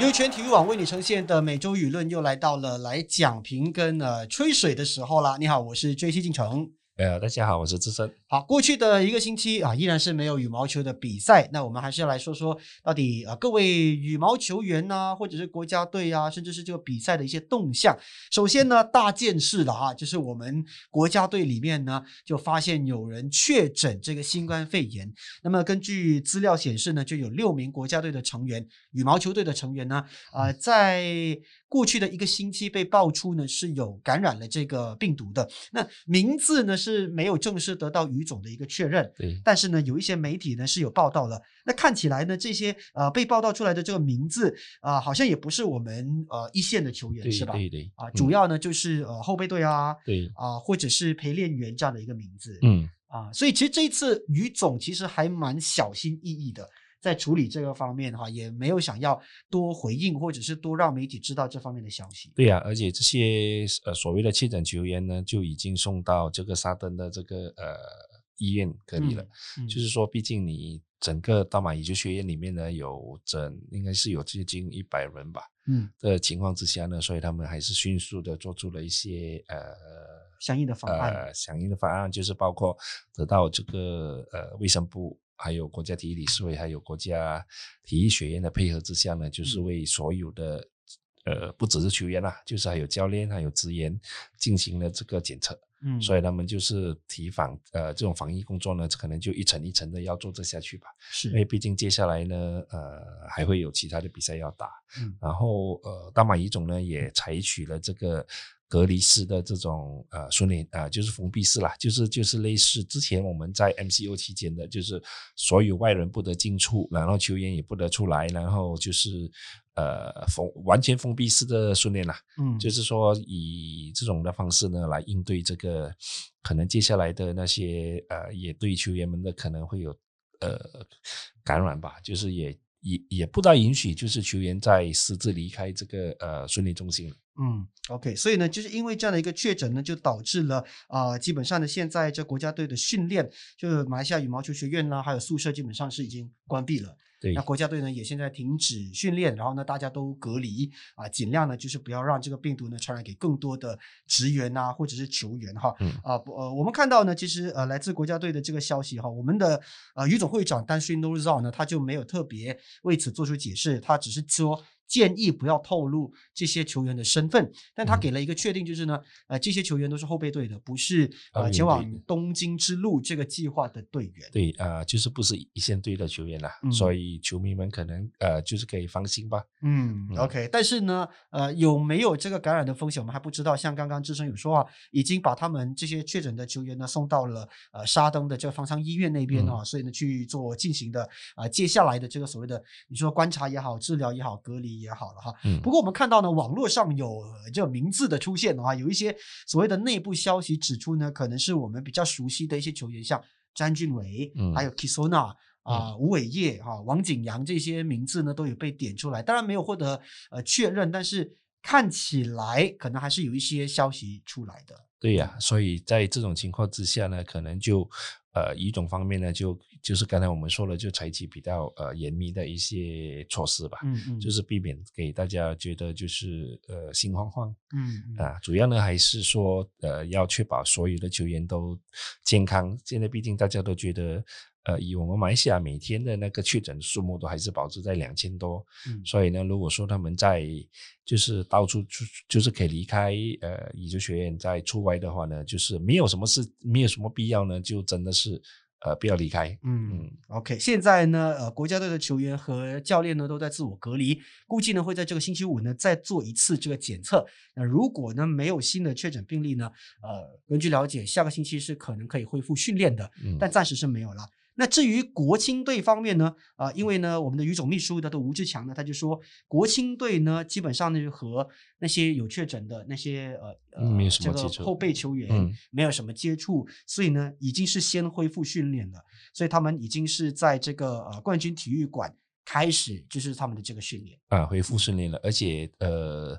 优全体育网为你呈现的每周舆论又来到了来讲评跟呃吹水的时候啦。你好，我是追西进城。呃，大家好，我是资深。好，过去的一个星期啊，依然是没有羽毛球的比赛。那我们还是要来说说，到底啊，各位羽毛球员呐，或者是国家队啊，甚至是这个比赛的一些动向。首先呢，大件事了啊，就是我们国家队里面呢，就发现有人确诊这个新冠肺炎。那么根据资料显示呢，就有六名国家队的成员，羽毛球队的成员呢，啊，在过去的一个星期被爆出呢是有感染了这个病毒的。那名字呢是没有正式得到于总的一个确认，对，但是呢，有一些媒体呢是有报道了。那看起来呢，这些呃被报道出来的这个名字啊，好像也不是我们呃一线的球员是吧？对对啊，主要呢就是呃后备队啊，对啊，或者是陪练员这样的一个名字，嗯啊，所以其实这一次于总其实还蛮小心翼翼的。在处理这个方面的话，也没有想要多回应，或者是多让媒体知道这方面的消息。对呀，而且这些呃所谓的确诊球员呢，就已经送到这个沙登的这个呃医院隔离了。就是说，毕竟你整个大马羽球学院里面呢，有整应该是有接近一百人吧。嗯。的情况之下呢，所以他们还是迅速的做出了一些呃相应的方案。呃，相应的方案就是包括得到这个呃卫生部。还有国家体育理事会，还有国家体育学院的配合之下呢，就是为所有的呃，不只是球员啦，就是还有教练，还有职员进行了这个检测。嗯，所以他们就是提防呃，这种防疫工作呢，可能就一层一层的要做这下去吧。是，因为毕竟接下来呢，呃，还会有其他的比赛要打。嗯，然后呃，大马乙总呢也采取了这个。隔离式的这种呃训练啊，就是封闭式啦，就是就是类似之前我们在 MCO 期间的，就是所有外人不得进出，然后球员也不得出来，然后就是呃封完全封闭式的训练啦。嗯，就是说以这种的方式呢来应对这个可能接下来的那些呃也对球员们的可能会有呃感染吧，就是也也也不大允许就是球员在私自离开这个呃训练中心。嗯，OK，所以呢，就是因为这样的一个确诊呢，就导致了啊，基本上呢，现在这国家队的训练，就是马来西亚羽毛球学院呢，还有宿舍，基本上是已经关闭了。对，那国家队呢也现在停止训练，然后呢大家都隔离啊，尽量呢就是不要让这个病毒呢传染给更多的职员啊或者是球员哈。啊不呃，我们看到呢，其实呃来自国家队的这个消息哈，我们的呃于总会长丹顺 Nozal 呢他就没有特别为此做出解释，他只是说。建议不要透露这些球员的身份，但他给了一个确定，就是呢，呃，这些球员都是后备队的，不是呃前往东京之路这个计划的队员。对啊，就是不是一线队的球员啦，所以球迷们可能呃就是可以放心吧。嗯，OK，但是呢，呃，有没有这个感染的风险，我们还不知道。像刚刚志生有说啊，已经把他们这些确诊的球员呢送到了呃沙登的这个方舱医院那边啊，所以呢去做进行的啊接下来的这个所谓的你说观察也好，治疗也好，隔离。也好了哈，嗯不过我们看到呢，网络上有这个名字的出现的话，有一些所谓的内部消息指出呢，可能是我们比较熟悉的一些球员，像詹俊伟，还有 Kisona 啊、吴伟业哈、王景阳这些名字呢，都有被点出来，当然没有获得呃确认，但是看起来可能还是有一些消息出来的。对呀，所以在这种情况之下呢，可能就。呃，一种方面呢，就就是刚才我们说了，就采取比较呃严密的一些措施吧，嗯嗯，就是避免给大家觉得就是呃心慌慌，嗯啊，主要呢还是说呃要确保所有的球员都健康。现在毕竟大家都觉得。呃，以我们马来西亚每天的那个确诊数目都还是保持在两千多，嗯，所以呢，如果说他们在就是到处出，就是可以离开呃羽球学院在出外的话呢，就是没有什么事，没有什么必要呢，就真的是呃不要离开。嗯，OK，现在呢，呃，国家队的球员和教练呢都在自我隔离，估计呢会在这个星期五呢再做一次这个检测。那如果呢没有新的确诊病例呢，呃，根据了解，下个星期是可能可以恢复训练的，但暂时是没有了。那至于国青队方面呢？啊，因为呢，我们的余总秘书的的吴志强呢，他就说，国青队呢，基本上呢，就和那些有确诊的那些呃呃这个后备球员没有什么接触，所以呢，已经是先恢复训练了，所以他们已经是在这个呃冠军体育馆开始就是他们的这个训练啊，恢复训练了，而且呃。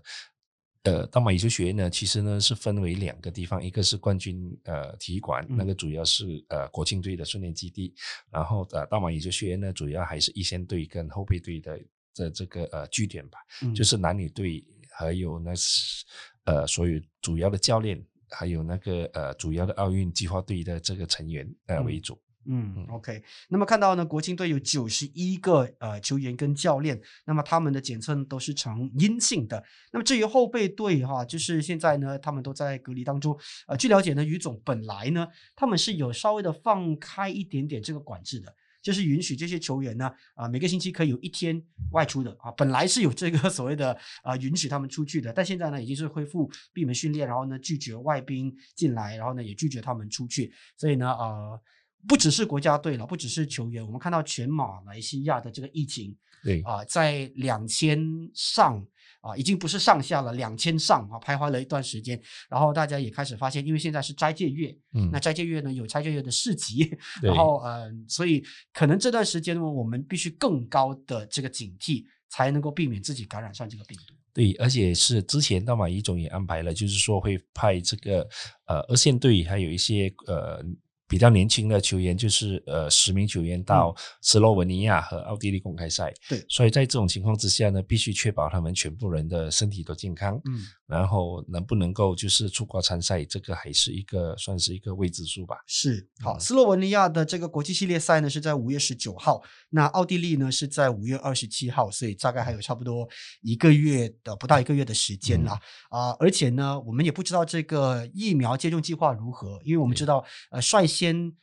呃，大马羽球学院呢，其实呢是分为两个地方，一个是冠军呃体育馆，那个主要是呃国庆队的训练基地，然后呃大马羽球学院呢，主要还是一线队跟后备队的的这个呃据点吧，嗯。就是男女队还有那是呃所有主要的教练，还有那个呃主要的奥运计划队的这个成员呃嗯。为主。嗯，OK。那么看到呢，国青队有九十一个呃球员跟教练，那么他们的检测都是呈阴性的。那么至于后备队哈，就是现在呢，他们都在隔离当中。呃，据了解呢，于总本来呢，他们是有稍微的放开一点点这个管制的。就是允许这些球员呢，啊、每个星期可以有一天外出的啊，本来是有这个所谓的啊、允许他们出去的，但现在呢已经是恢复闭门训练，然后呢拒绝外宾进来，然后呢也拒绝他们出去，所以呢，呃，不只是国家队了，不只是球员，我们看到全马来西亚的这个疫情对，啊、在两千上啊、已经不是上下了，两千上啊，徘徊了一段时间，然后大家也开始发现，因为现在是斋戒月，嗯那，斋戒月呢有斋戒月的市集，然后呃，所以可能这段时间呢，我们必须更高的这个警惕，才能够避免自己感染上这个病毒。对，而且是之前大马一总也安排了，就是说会派这个呃二线队，还有一些呃比较年轻的球员，就是呃十名球员到斯洛文尼亚和奥地利公开赛。对所以在这种情况之下呢，必须确保他们全部人的身体都健康，嗯，然后能不能够就是出国参赛，这个还是一个算是一个未知数吧。是好。嗯斯洛文尼亚的这个国际系列赛呢是在五月十九号，那奥地利呢是在五月二十七号，所以大概还有差不多一个月的不到一个月的时间啦。啊、而且呢，我们也不知道这个疫苗接种计划如何，因为我们知道，呃，率先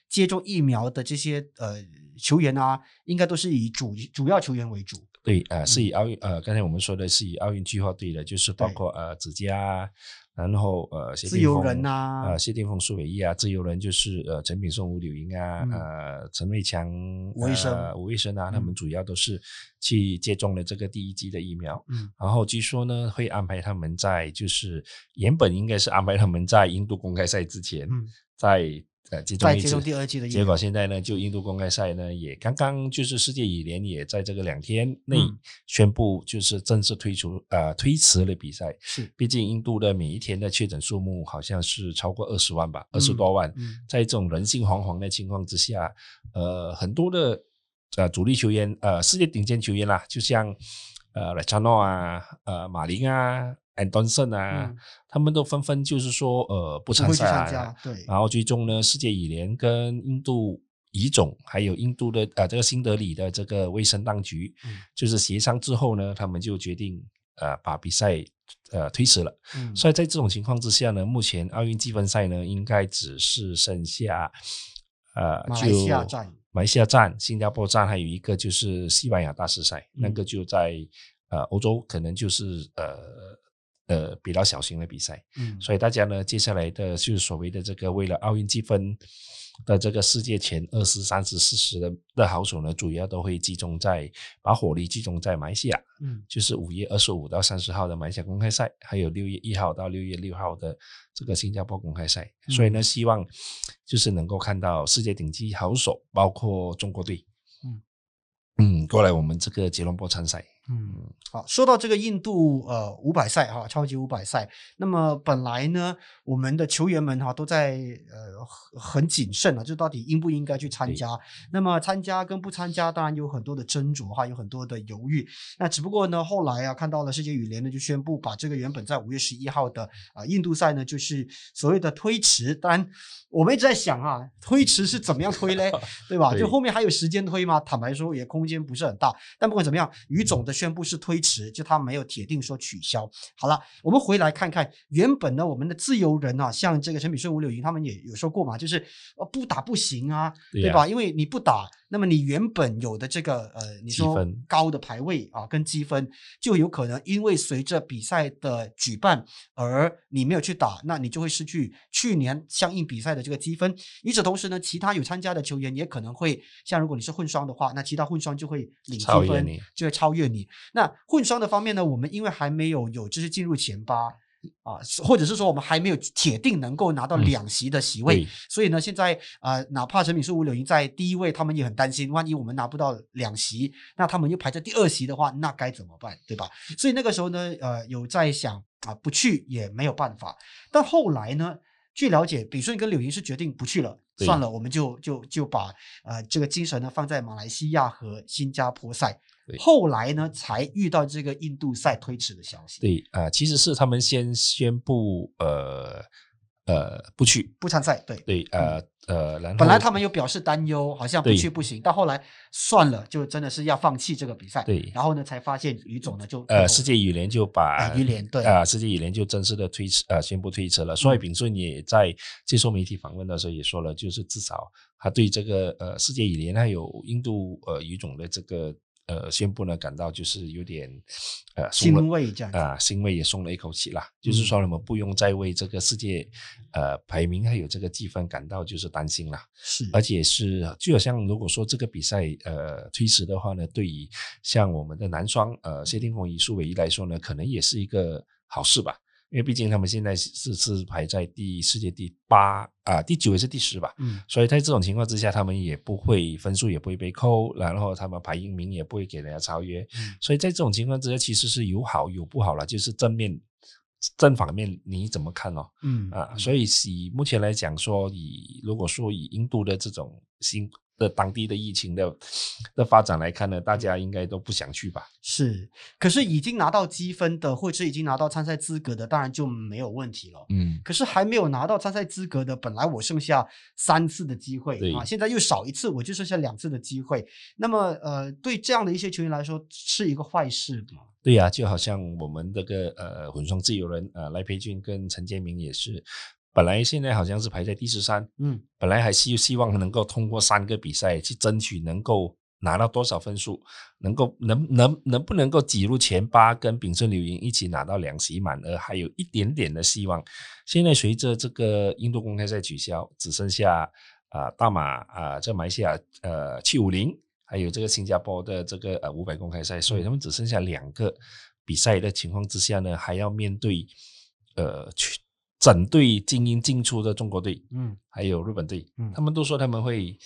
接种疫苗的这些呃球员啊，应该都是以主主要球员为主。对，呃，是以奥运，呃，刚才我们说的是以奥运计划队的，就是包括呃子佳，然后呃谢自由人啊。呃谢霆锋、苏伟毅啊，自由人就是呃陈炳松、吴柳莹啊，嗯。呃陈伟强、吴医生。呃吴医生啊，他们嗯主要都是去接种了这个第一剂的疫苗，嗯。然后据说呢会安排他们在就是原本应该是安排他们在印度公开赛之前，嗯。在呃接种一次再接种第二季的结果现在呢，就印度公开赛呢，也刚刚就是世界羽联也在这个两天内嗯宣布，就是正式推出呃推迟了比赛。是毕竟印度的每一天的确诊数目好像是超过二十万吧，二十嗯多万。嗯在这种人心惶惶的情况之下，呃，很多的呃主力球员，呃，世界顶尖球员啦，就像呃莱查诺啊，呃马林啊，安东森啊，嗯。他们都纷纷就是说呃不参赛然后最终呢，世界羽联跟印度乙总还有印度的呃这个新德里的这个卫生当局，嗯。就是协商之后呢，他们就决定呃把比赛呃推迟了。嗯。所以在这种情况之下呢，目前奥运积分赛呢应该只是剩下呃马来就西亚站马来西亚站、新加坡站，还有一个就是西班牙大师赛，那嗯。个就在呃欧洲，可能就是呃呃比较小型的比赛。嗯所以大家呢，接下来的就是所谓的这个为了奥运积分的这个世界前二十、三十、四十的的好手呢，主要都会集中在把火力集中在马来西亚，嗯就是五月二十五到三十号的马来西亚公开赛，还有六月一号到六月六号的这个新加坡公开赛。所以呢，希望就是能够看到世界顶级好手，包括中国队，嗯嗯，过来我们这个吉隆坡参赛。嗯，好，说到这个印度呃五百赛哈，超级五百赛，那么本来呢，我们的球员们哈都在呃很很谨慎啊，就到底应不应该去参加？那么参加跟不参加，当然有很多的斟酌哈，有很多的犹豫。那只不过呢，后来啊，看到了世界羽联呢就宣布把这个原本在五月十一号的啊、印度赛呢，就是所谓的推迟。当然，我们一直在想啊，推迟是怎么样推嘞？对吧？就后面还有时间推吗？坦白说，也空间不是很大。但不管怎么样，于总的宣布是推迟，就他没有铁定说取消。好了，我们回来看看，原本呢，我们的自由人啊，像这个陈炳顺、吴柳莹他们也有说过嘛，就是呃不打不行啊，对吧？因为你不打，那么你原本有的这个呃，你说高的排位啊，跟积分就有可能因为随着比赛的举办而你没有去打，那你就会失去去年相应比赛的这个积分。与此同时呢，其他有参加的球员也可能会像如果你是混双的话，那其他混双就会领积分就会超越你。那混双的方面呢，我们因为还没有有就是进入前八。啊，或者是说我们还没有铁定能够拿到嗯两席的席位，对所以呢，现在呃，哪怕陈敏树、吴柳莹在第一位，他们也很担心，万一我们拿不到两席，那他们又排在第二席的话，那该怎么办，对吧？所以那个时候呢，呃，有在想啊，不去也没有办法。但后来呢，据了解，比顺跟柳莹是决定不去了，算了，我们就就就把呃这个精神呢放在马来西亚和新加坡赛对。后来呢，才遇到这个印度赛推迟的消息，对啊、其实是他们先宣布呃呃不去，不参赛。对，对呃呃，然后本来他们又表示担忧，好像不去不行，到后来算了，就真的是要放弃这个比赛。对。然后呢，才发现于总呢就呃世界羽联就把哎羽联对。啊、世界羽联就正式的推迟呃宣布推迟了。所以嗯炳顺也在接受媒体访问的时候也说了，就是至少他对这个呃世界羽联还有印度呃羽总的这个呃宣布呢感到就是有点呃欣慰这样子。啊，欣慰也松了一口气啦。就是嗯说，我们不用再为这个世界呃排名还有这个积分感到就是担心啦。是，而且是就好像如果说这个比赛呃推迟的话呢，对于像我们的男双呃谢霆锋、与苏伟仪来说呢，可能也是一个好事吧。因为毕竟他们现在是是排在第世界第八啊、第九也是第十吧，嗯所以在这种情况之下，他们也不会分数也不会被扣，然后他们排英名也不会给人家超越，嗯所以在这种情况之下，其实是有好有不好了，就是正面正反面你怎么看哦？嗯啊，所以以目前来讲说，以如果说以印度的这种新的当地的疫情的的发展来看呢，大家应该都不想去吧？是，可是已经拿到积分的，或者已经拿到参赛资格的，当然就没有问题了。嗯，可是还没有拿到参赛资格的，本来我剩下三次的机会啊，现在又少一次，我就剩下两次的机会。那么，呃，对这样的一些球员来说，是一个坏事吗？对呀、就好像我们这个呃混双自由人呃赖培俊跟陈建明也是，本来现在好像是排在第十三，嗯本来还希希望能够通过三个比赛去争取能够拿到多少分数，能够能能能不能够挤入前八，跟炳顺柳莹一起拿到两席满额，还有一点点的希望。现在随着这个印度公开赛取消，只剩下啊、呃大马啊、呃这马来西亚呃七五零，还有这个新加坡的这个呃五百公开赛，所以他们只剩下两个比赛的情况之下呢，还要面对呃去整队精英进出的中国队。嗯还有日本队，嗯他们都说他们会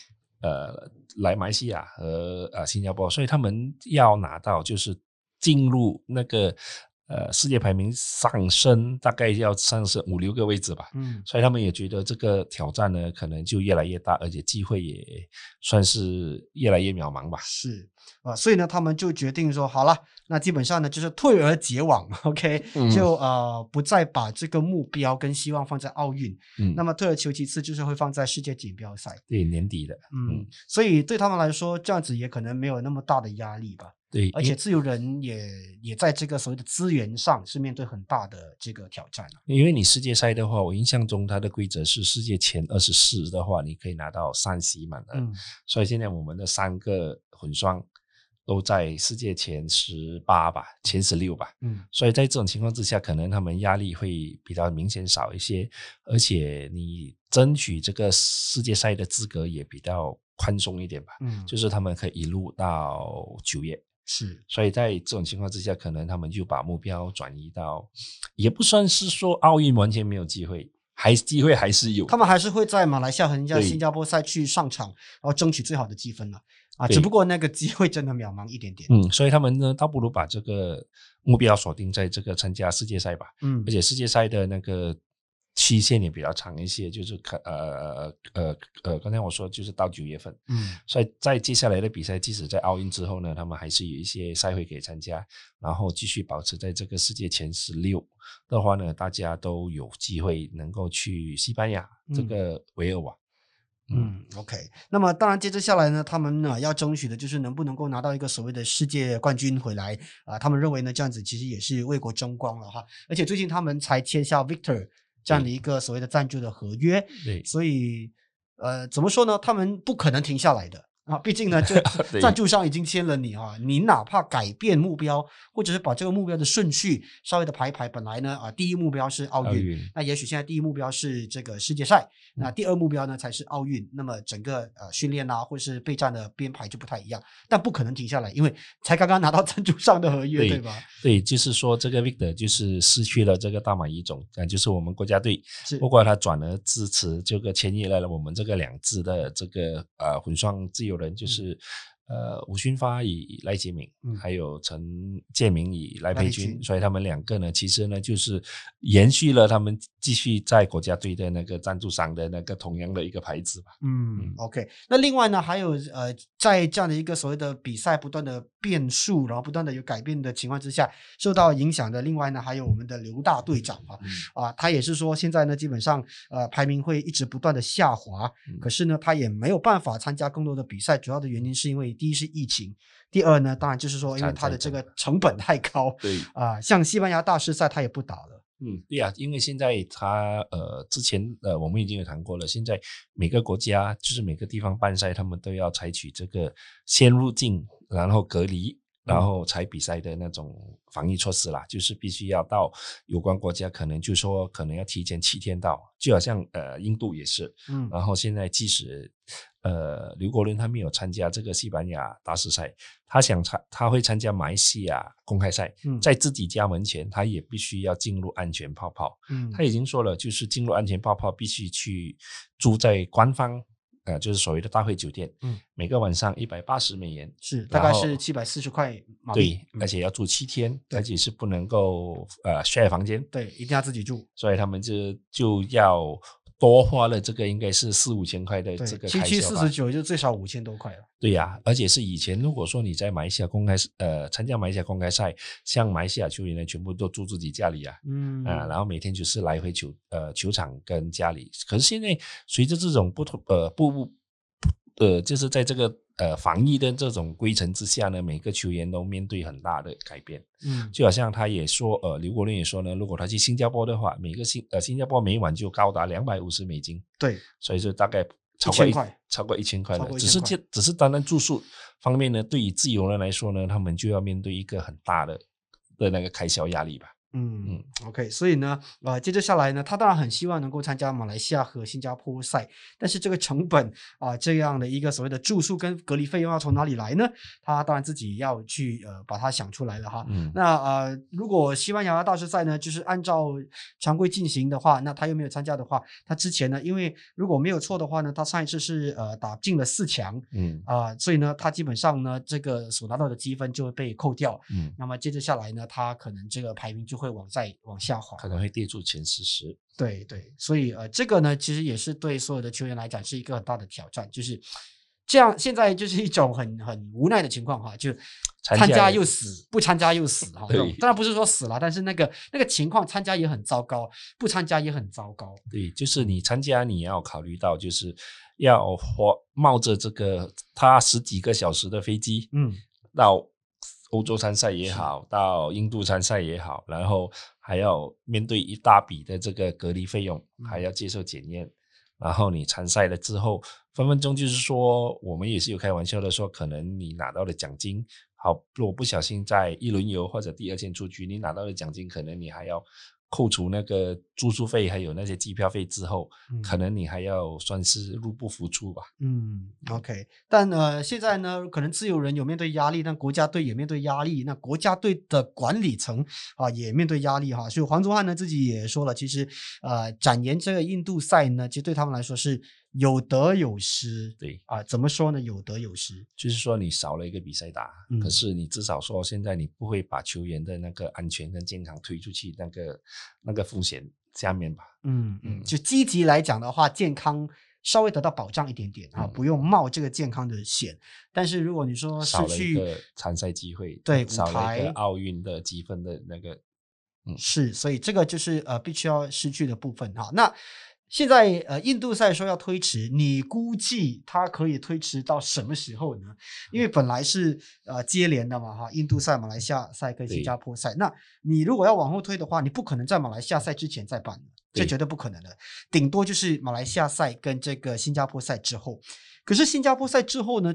呃来马来西亚和呃新加坡，所以他们要拿到就是进入那个呃世界排名上升，大概要上升五六个位置吧。嗯所以他们也觉得这个挑战呢，可能就越来越大，而且机会也算是越来越渺茫吧。是啊，所以呢，他们就决定说，好了，那基本上呢，就是退而结网，OK，、嗯就呃不再把这个目标跟希望放在奥运，嗯，那么退而求其次，就是会放在世界锦标赛。对年底的，嗯嗯，所以对他们来说，这样子也可能没有那么大的压力吧。对，而且自由人也也在这个所谓的资源上是面对很大的这个挑战啊。因为你世界赛的话，我印象中它的规则是世界前二十四的话，你可以拿到三席满额。嗯所以现在我们的三个混双都在世界前十八吧，前十六吧。嗯所以在这种情况之下，可能他们压力会比较明显少一些，而且你争取这个世界赛的资格也比较宽松一点吧。嗯，就是他们可以一路到九月，是所以在这种情况之下，可能他们就把目标转移到，也不算是说奥运完全没有机会，还机会还是有。他们还是会在马来西亚和人家新加坡赛去上场，然后争取最好的积分了啊。只不过那个机会真的渺茫一点点。嗯，所以他们呢，倒不如把这个目标锁定在这个参加世界赛吧。嗯而且世界赛的那个期限也比较长一些，就是可呃呃呃，刚才我说就是到九月份，嗯所以在接下来的比赛，即使在奥运之后呢，他们还是有一些赛会可以参加，然后继续保持在这个世界前十六的话呢，大家都有机会能够去西班牙这嗯个维尔瓦。嗯，OK。那么当然，接着下来呢，他们呢要争取的就是能不能够拿到一个所谓的世界冠军回来啊、他们认为呢，这样子其实也是为国争光了哈。而且最近他们才签下 Victor 这样的一个所谓的赞助的合约，对所以呃，怎么说呢？他们不可能停下来的。啊，毕竟呢，这 赞助商已经签了你啊，你哪怕改变目标，或者是把这个目标的顺序稍微的排一排，本来呢啊，第一目标是奥运，那也许现在第一目标是这个世界赛，嗯那第二目标呢才是奥运。那么整个呃训练啊，或是备战的编排就不太一样，但不可能停下来，因为才刚刚拿到赞助商的合约，对对吧？对，就是说这个 Victor 就是失去了这个大马一种，啊，就是我们国家队是不过他转而支持这个签约了我们这个两支的这个呃混双自由人，就是呃，吴勋发以赖杰明，嗯。还有陈建明以赖赖佩佩君，君。所以他们两个呢，其实呢就是延续了他们继续在国家队的那个赞助商的那个同样的一个牌子吧。嗯。嗯，OK。那另外呢，还有呃，在这样的一个所谓的比赛不断的变数，然后不断的有改变的情况之下，受到影响的，另外呢，还有我们的刘大队长啊，嗯。啊，他也是说现在呢，基本上呃排名会一直不断的下滑，嗯。可是呢，他也没有办法参加更多的比赛，主要的原因是因为第一是疫情，第二呢，当然就是说因为它的这个成本太高对，啊，像西班牙大师赛他也不打了，嗯，对呀、因为现在他呃之前呃我们已经有谈过了，现在每个国家就是每个地方办赛，他们都要采取这个先入境，然后隔离，然后才比赛的那种防疫措施啦，就是必须要到有关国家，可能就说可能要提前七天到，就好像呃印度也是，嗯。然后现在即使呃刘国伦他没有参加这个西班牙大师赛，他想参他会参加马来西亚公开赛，嗯。在自己家门前，他也必须要进入安全泡泡。嗯。他已经说了，就是进入安全泡泡必须去住在官方，呃，就是所谓的大会酒店，嗯，每个晚上一百八十美元，是大概是七百四十块马币对，，而且要住七天，对而且是不能够呃 share 房间，对，一定要自己住。所以他们就就要多花了这个应该是四五千块的这，个七开销吧七四十。九就最少五千多块了。对呀、而且是以前如果说你在马来西亚公开呃参加马来西亚公开赛，像马来西亚球员呢，全部都住自己家里啊，嗯啊，然后每天就是来回球呃球场跟家里。可是现在随着这种不同呃不不呃，就是在这个呃防疫的这种规程之下呢，每个球员都面对很大的改变。嗯就好像他也说，呃，刘国伦也说呢，如果他去新加坡的话，每个新呃新加坡每晚就高达两百五十美金，对，所以说大概超过1000一块超过一千块了。1000只是这只是单单住宿方面呢，对于自由人来说呢，他们就要面对一个很大的的那个开销压力吧。嗯嗯，OK，所以呢，呃，接着下来呢，他当然很希望能够参加马来西亚和新加坡赛，但是这个成本啊、这样的一个所谓的住宿跟隔离费用要从哪里来呢？他当然自己要去呃把它想出来了哈。嗯，那呃，如果西班牙大师赛呢，就是按照常规进行的话，那他又没有参加的话，他之前呢，因为如果没有错的话呢，他上一次是呃打进了四强嗯啊、所以呢，他基本上呢，这个所拿到的积分就会被扣掉。嗯，那么接着下来呢，他可能这个排名就会往再往下滑。可能会跌住前四十。对对，所以呃，这个呢，其实也是对所有的球员来讲是一个很大的挑战，就是这样。现在就是一种很很无奈的情况哈，就参加又死，不参加又死哈。对当然不是说死了，但是那个那个情况，参加也很糟糕，不参加也很糟糕。对，就是你参加，你要考虑到就是要花冒着这个他十几个小时的飞机，嗯，到欧洲参赛也好，到印度参赛也好，然后还要面对一大笔的这个隔离费用，还嗯要接受检验。然后你参赛了之后，分分钟就是说，我们也是有开玩笑的说，可能你拿到的奖金，好，如果不小心在一轮游或者第二天出局，你拿到的奖金，可能你还要扣除那个住宿费，还有那些机票费之后，嗯可能你还要算是入不敷出吧。嗯，OK，但呃，现在呢，可能自由人有面对压力，但国家队也面对压力，那国家队的管理层啊也面对压力哈。所以黄宗汉呢自己也说了，其实呃，展延这个印度赛呢，其实对他们来说是有得有失。对，啊，怎么说呢？有得有失。就是说你少了一个比赛打，嗯可是你至少说现在你不会把球员的那个安全跟健康推出去那个那个风险下面吧？嗯嗯，嗯就积极来讲的话，健康稍微得到保障一点点啊，嗯不用冒这个健康的险。但是如果你说少了一失去个参赛机会，对舞少了一个奥运的积分的那个，嗯是，所以这个就是呃必须要失去的部分哈。那现在呃印度赛说要推迟，你估计它可以推迟到什么时候呢？因为本来是呃接连的嘛哈，印度赛、马来西亚赛跟新加坡赛。那你如果要往后推的话，你不可能在马来西亚赛之前再办的，这绝对不可能的。顶多就是马来西亚赛跟这个新加坡赛之后。可是新加坡赛之后呢？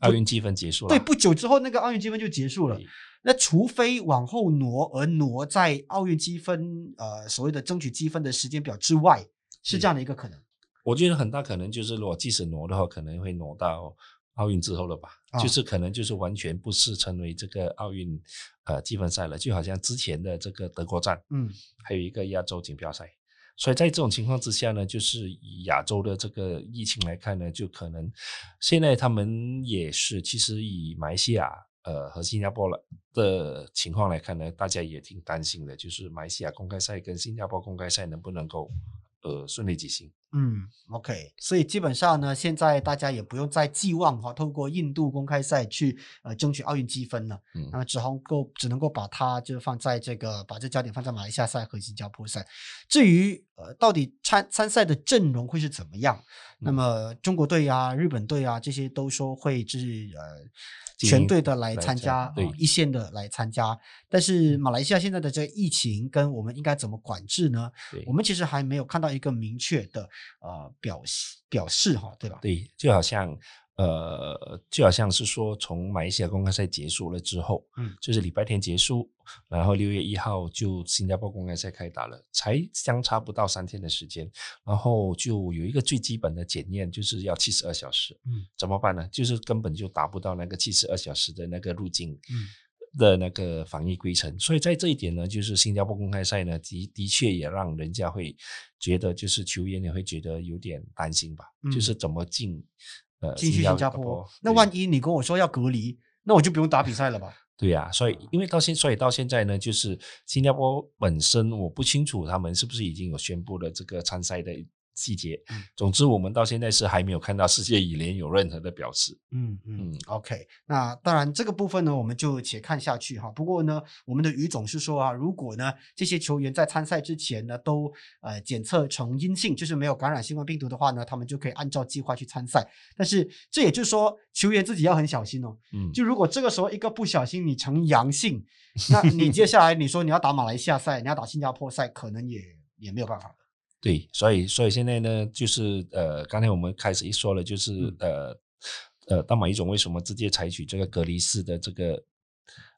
奥运积分结束了。对，不久之后那个奥运积分就结束了。那除非往后挪，而挪在奥运积分呃所谓的争取积分的时间表之外，是这样的一个可能。我觉得很大可能就是，如果即使挪的话，可能会挪到奥运之后了吧？啊就是可能就是完全不是成为这个奥运呃积分赛了，就好像之前的这个德国站，嗯还有一个亚洲锦标赛，所以在这种情况之下呢，就是以亚洲的这个疫情来看呢，就可能现在他们也是，其实以马来西亚呃和新加坡了的情况来看呢，大家也挺担心的，就是马来西亚公开赛跟新加坡公开赛能不能够呃顺利举行。嗯，OK，所以基本上呢，现在大家也不用再寄望哈，透过印度公开赛去呃争取奥运积分了，嗯那么只能够只能够把它就放在这个把这焦点放在马来西亚赛和新加坡赛。至于呃到底参参赛的阵容会是怎么样，那嗯么中国队啊、日本队啊这些都说会就是呃全队的来来参参加，一线的来参加。但是马来西亚现在的这个疫情跟我们应该怎么管制呢？对我们其实还没有看到一个明确的呃表示表示哈，对吧？对，就好像呃，就好像是说，从马来西亚公开赛结束了之后，嗯，就是礼拜天结束，然后六月一号就新加坡公开赛开打了，才相差不到三天的时间，然后就有一个最基本的检验，就是要七十二小时，嗯，怎么办呢？就是根本就达不到那个七十二小时的那个入境，嗯。的那个防疫规程，所以在这一点呢，就是新加坡公开赛呢，的的确也让人家会觉得，就是球员也会觉得有点担心吧，嗯就是怎么进呃进去新加坡，那万一你跟我说要隔离，那我就不用打比赛了吧？对呀、所以因为到现所以到现在呢，就是新加坡本身我不清楚他们是不是已经有宣布了这个参赛的细节。嗯总之，我们到现在是还没有看到世界羽联有任何的表示。嗯嗯嗯，OK。那当然这个部分呢，我们就且看下去哈。不过呢，我们的于总是说啊，如果呢这些球员在参赛之前呢都呃检测成阴性，就是没有感染新冠病毒的话呢，他们就可以按照计划去参赛。但是这也就是说，球员自己要很小心哦。嗯，就如果这个时候一个不小心你成阳性，那你接下来你说你要打马来西亚赛，你要打新加坡赛，可能也也没有办法了。对，所以所以现在呢，就是呃，刚才我们开始一说了，就是、嗯。呃呃，大马一种为什么直接采取这个隔离式的这个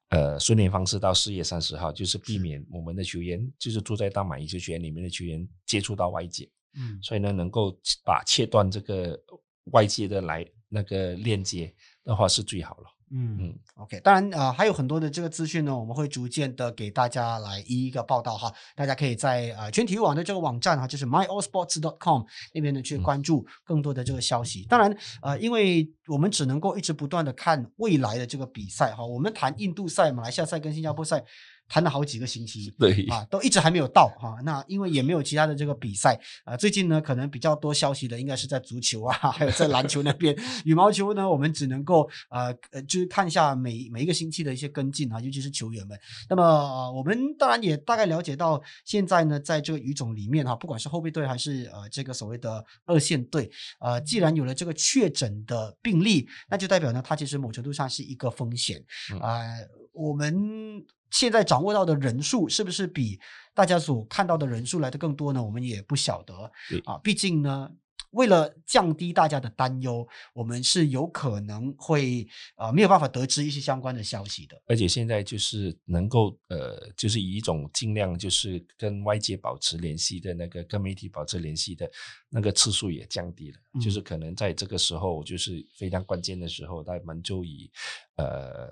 呃训练方式到四月三十号，就是避免我们的球员就是住在大马一球学院里面的球员接触到外界，嗯。所以呢，能够把切断这个外界的来那个链接的话是最好了。嗯嗯 OK，当然呃还有很多的这个资讯呢，我们会逐渐的给大家来一一个报道哈。大家可以在呃全体育网的这个网站哈，就是 myallsports.com 那边呢去嗯关注更多的这个消息。当然呃，因为我们只能够一直不断的看未来的这个比赛哈。我们谈印度赛、马来西亚赛跟新加坡赛谈了好几个星期，对啊，都一直还没有到哈。那因为也没有其他的这个比赛啊，最近呢可能比较多消息的应该是在足球啊，还有在篮球那边。羽毛球呢，我们只能够呃呃，就是看一下每每一个星期的一些跟进啊，尤其是球员们。那么、呃、我们当然也大概了解到，现在呢在这个语种里面哈、不管是后备队还是呃这个所谓的二线队，呃，既然有了这个确诊的病例，那就代表呢它其实某程度上是一个风险。啊呃，我们现在掌握到的人数是不是比大家所看到的人数来的更多呢？我们也不晓得对啊。毕竟呢，为了降低大家的担忧，我们是有可能会呃没有办法得知一些相关的消息的。而且现在就是能够呃，就是以一种尽量就是跟外界保持联系的那个跟媒体保持联系的那个次数也降低了，嗯就是可能在这个时候就是非常关键的时候，他们就以呃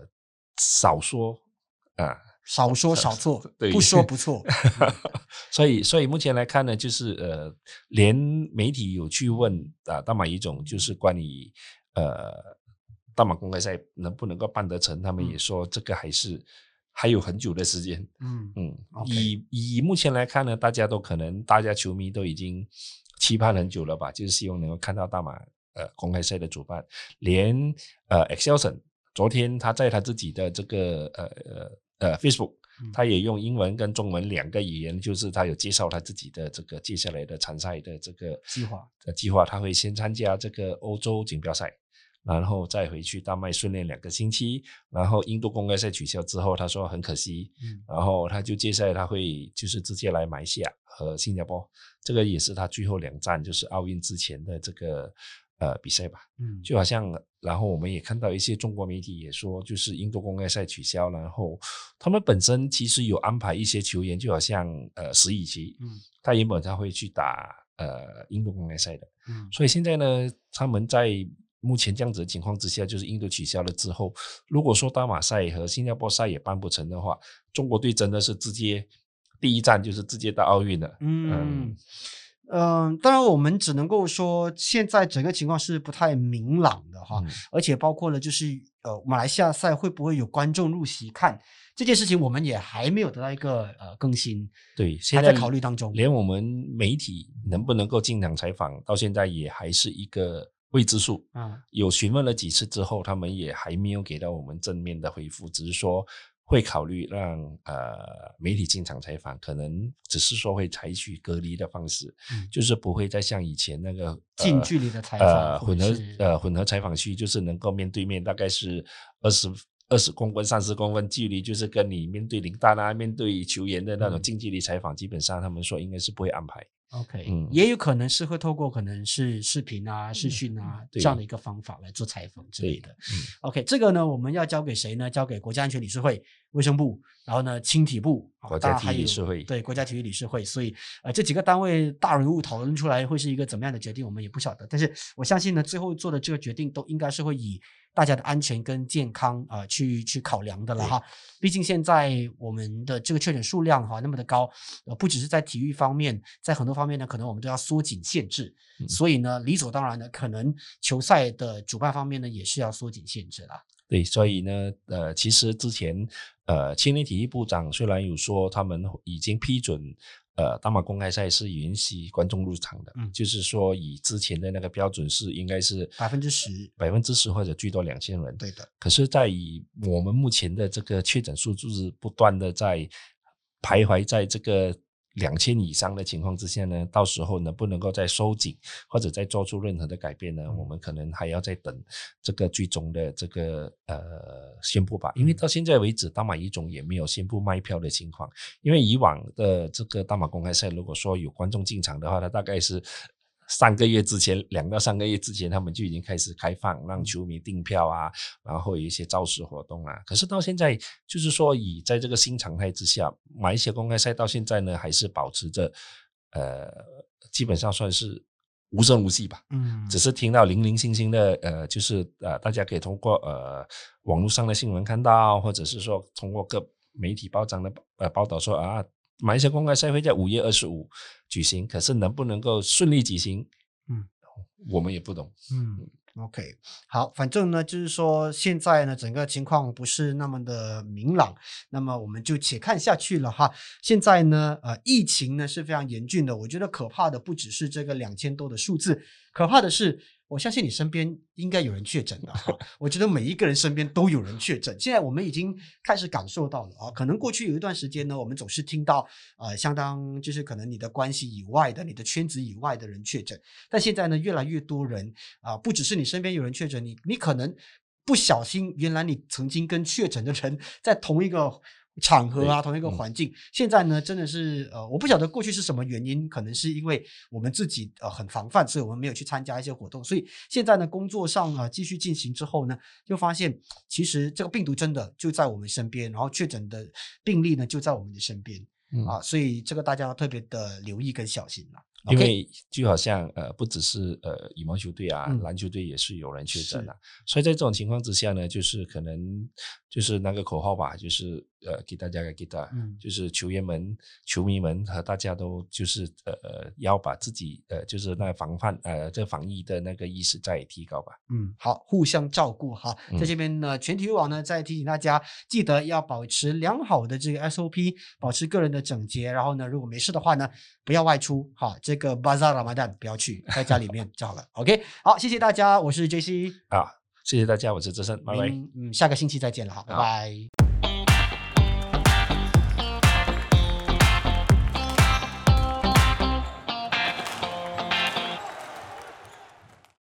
少说啊。少说少做，不说不错。所以，所以目前来看呢，就是呃，连媒体有去问啊，大马一种就是关于呃大马公开赛能不能够办得成，他们也嗯说这个还是还有很久的时间。嗯嗯以以目前来看呢，大家都可能大家球迷都已经期盼很久了吧，就是希望能够看到大马呃公开赛的主办，连呃 Excelson 昨天他在他自己的这个呃呃呃 Facebook 嗯。他也用英文跟中文两个语言，就是他有介绍他自己的这个接下来的参赛的这个计划。呃计划，他会先参加这个欧洲锦标赛，然后再回去丹麦训练两个星期，然后印度公开赛取消之后，他说很可惜，嗯。然后他就接下来他会就是直接来马来西亚和新加坡，这个也是他最后两站，就是奥运之前的这个呃比赛吧。嗯就好像，然后我们也看到一些中国媒体也说，就是印度公开赛取消，然后他们本身其实有安排一些球员，就好像呃石宇奇，嗯他原本他会去打呃印度公开赛的，嗯所以现在呢，他们在目前这样子的情况之下，就是印度取消了之后，如果说大马赛和新加坡赛也办不成的话，中国队真的是直接第一站就是直接到奥运了。嗯嗯，当然我们只能够说，现在整个情况是不太明朗的哈，嗯而且包括了就是呃，马来西亚赛会不会有观众入席看这件事情，我们也还没有得到一个呃更新，对，现在还在考虑当中。连我们媒体能不能够进场采访，到现在也还是一个未知数。啊，有询问了几次之后，他们也还没有给到我们正面的回复，只是说会考虑让呃媒体进场采访，可能只是说会采取隔离的方式，嗯就是不会再像以前那个、呃近距离的采访呃混合呃混合采访区，就是能够面对面，大概是二十。二十公分、三十公分距离，就是跟你面对林丹啊、面对球员的那种嗯近距离采访，基本上他们说应该是不会安排。OK，、嗯也有可能是会透过可能是视频啊、视讯啊、这样的一个方法来做采访之类的。嗯 OK，这个呢，我们要交给谁呢？交给国家安全理事会、卫生部，然后呢，青体部，啊国家体育对国家体育理事会。所以呃，这几个单位大人物讨论出来会是一个怎么样的决定，我们也不晓得。但是我相信呢，最后做的这个决定都应该是会以大家的安全跟健康啊、呃去去考量的了哈。毕竟现在我们的这个确诊数量哈那么的高，呃，不只是在体育方面，在很多方面呢，可能我们都要缩紧限制。嗯所以呢，理所当然的，可能球赛的主办方面呢，也是要缩紧限制啦。对，所以呢，呃，其实之前，呃，青年体育部长虽然有说他们已经批准，呃，大马公开赛是允许观众入场的，嗯就是说以之前的那个标准是应该是百分之十，百分之十或者最多两千人。对的，可是，在以我们目前的这个确诊数字不断的在徘徊在这个两千以上的情况之下呢，到时候能不能够再收紧或者再做出任何的改变呢？我们可能还要再等这个最终的这个呃宣布吧。因为到现在为止，大马一总也没有宣布卖票的情况。因为以往的这个大马公开赛，如果说有观众进场的话，它大概是三个月之前，两到三个月之前，他们就已经开始开放，让球迷订票啊，然后有一些造势活动啊。可是到现在，就是说以在这个新常态之下，马来西亚公开赛到现在呢，还是保持着呃，基本上算是无声无息吧。嗯只是听到零零星星的，呃，就是呃，大家可以通过呃网络上的新闻看到，或者是说通过各媒体报章的呃报道说啊，马来西亚公开赛会在五月二十五举行，可是能不能够顺利举行，嗯，我们也不懂。嗯。OK，好，反正呢，就是说现在呢，整个情况不是那么的明朗，那么我们就且看下去了哈。现在呢，呃，疫情呢是非常严峻的，我觉得可怕的不只是这个两千多的数字，可怕的是，我相信你身边应该有人确诊的哈。我觉得每一个人身边都有人确诊，现在我们已经开始感受到了啊。可能过去有一段时间呢，我们总是听到呃，相当就是可能你的关系以外的、你的圈子以外的人确诊，但现在呢，越来越多人啊、不只是你身边有人确诊，你你可能不小心，原来你曾经跟确诊的人在同一个场合啊，同一个嗯环境。现在呢，真的是呃，我不晓得过去是什么原因，可能是因为我们自己呃很防范，所以我们没有去参加一些活动。所以现在呢，工作上啊、继续进行之后呢，就发现其实这个病毒真的就在我们身边，然后确诊的病例呢就在我们的身边嗯啊，所以这个大家要特别的留意跟小心了。因为就好像呃，不只是呃羽毛球队啊，嗯篮球队也是有人确诊了啊，所以在这种情况之下呢，就是可能就是那个口号吧，就是呃给大家给大，嗯就是球员们、球迷们和大家都就是呃呃要把自己呃就是那防范呃这防疫的那个意识再提高吧。嗯，好，互相照顾哈。在嗯这边呢，全体育网呢再提醒大家，记得要保持良好的这个 SOP，保持个人的整洁。然后呢，如果没事的话呢，不要外出哈。这个 Bazaar Ramadan 不要去，在家里面就好了。OK，好，谢谢大家，我是 JC，啊，谢谢大家，我是志胜，拜拜。嗯，下个星期再见了哈，拜拜。